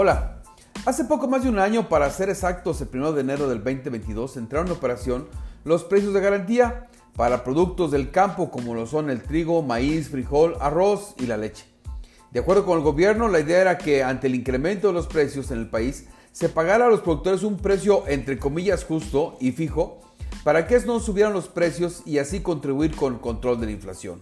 Hola, hace poco más de un año, para ser exactos, el 1 de enero del 2022, entraron en operación los precios de garantía para productos del campo como lo son el trigo, maíz, frijol, arroz y la leche. De acuerdo con el gobierno, la idea era que ante el incremento de los precios en el país, se pagara a los productores un precio entre comillas justo y fijo para que no subieran los precios y así contribuir con el control de la inflación.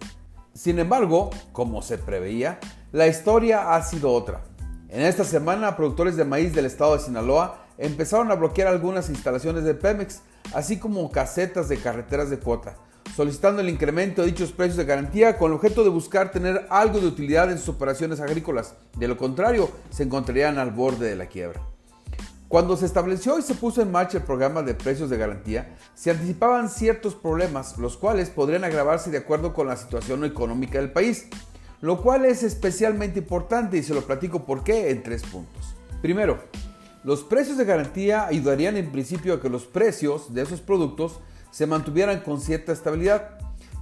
Sin embargo, como se preveía, la historia ha sido otra. En esta semana, productores de maíz del estado de Sinaloa empezaron a bloquear algunas instalaciones de Pemex, así como casetas de carreteras de cuota, solicitando el incremento de dichos precios de garantía con el objeto de buscar tener algo de utilidad en sus operaciones agrícolas. De lo contrario, se encontrarían al borde de la quiebra. Cuando se estableció y se puso en marcha el programa de precios de garantía, se anticipaban ciertos problemas, los cuales podrían agravarse de acuerdo con la situación económica del país lo cual es especialmente importante y se lo platico por qué en tres puntos. Primero, los precios de garantía ayudarían en principio a que los precios de esos productos se mantuvieran con cierta estabilidad,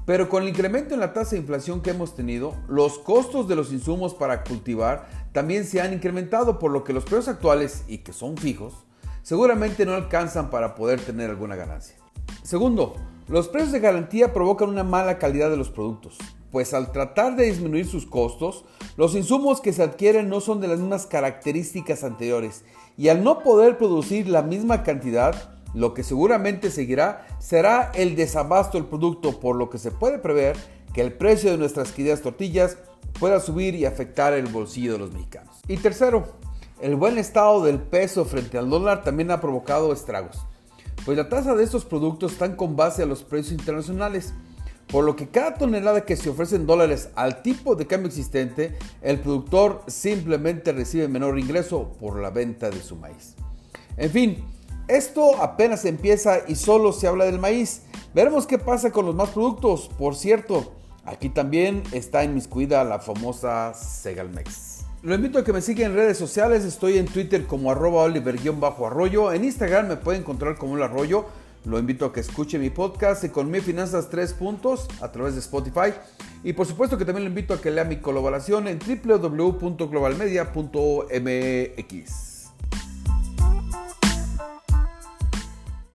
pero con el incremento en la tasa de inflación que hemos tenido, los costos de los insumos para cultivar también se han incrementado, por lo que los precios actuales, y que son fijos, seguramente no alcanzan para poder tener alguna ganancia. Segundo, los precios de garantía provocan una mala calidad de los productos pues al tratar de disminuir sus costos, los insumos que se adquieren no son de las mismas características anteriores y al no poder producir la misma cantidad, lo que seguramente seguirá será el desabasto del producto, por lo que se puede prever que el precio de nuestras queridas tortillas pueda subir y afectar el bolsillo de los mexicanos. Y tercero, el buen estado del peso frente al dólar también ha provocado estragos, pues la tasa de estos productos están con base a los precios internacionales por lo que cada tonelada que se ofrece en dólares al tipo de cambio existente, el productor simplemente recibe menor ingreso por la venta de su maíz. En fin, esto apenas empieza y solo se habla del maíz. Veremos qué pasa con los más productos. Por cierto, aquí también está inmiscuida la famosa Segalmex. Lo invito a que me siga en redes sociales. Estoy en Twitter como arroba oliver-arroyo. En Instagram me puede encontrar como el arroyo. Lo invito a que escuche mi podcast Economía y Finanzas 3 puntos a través de Spotify. Y por supuesto que también lo invito a que lea mi colaboración en www.globalmedia.mx.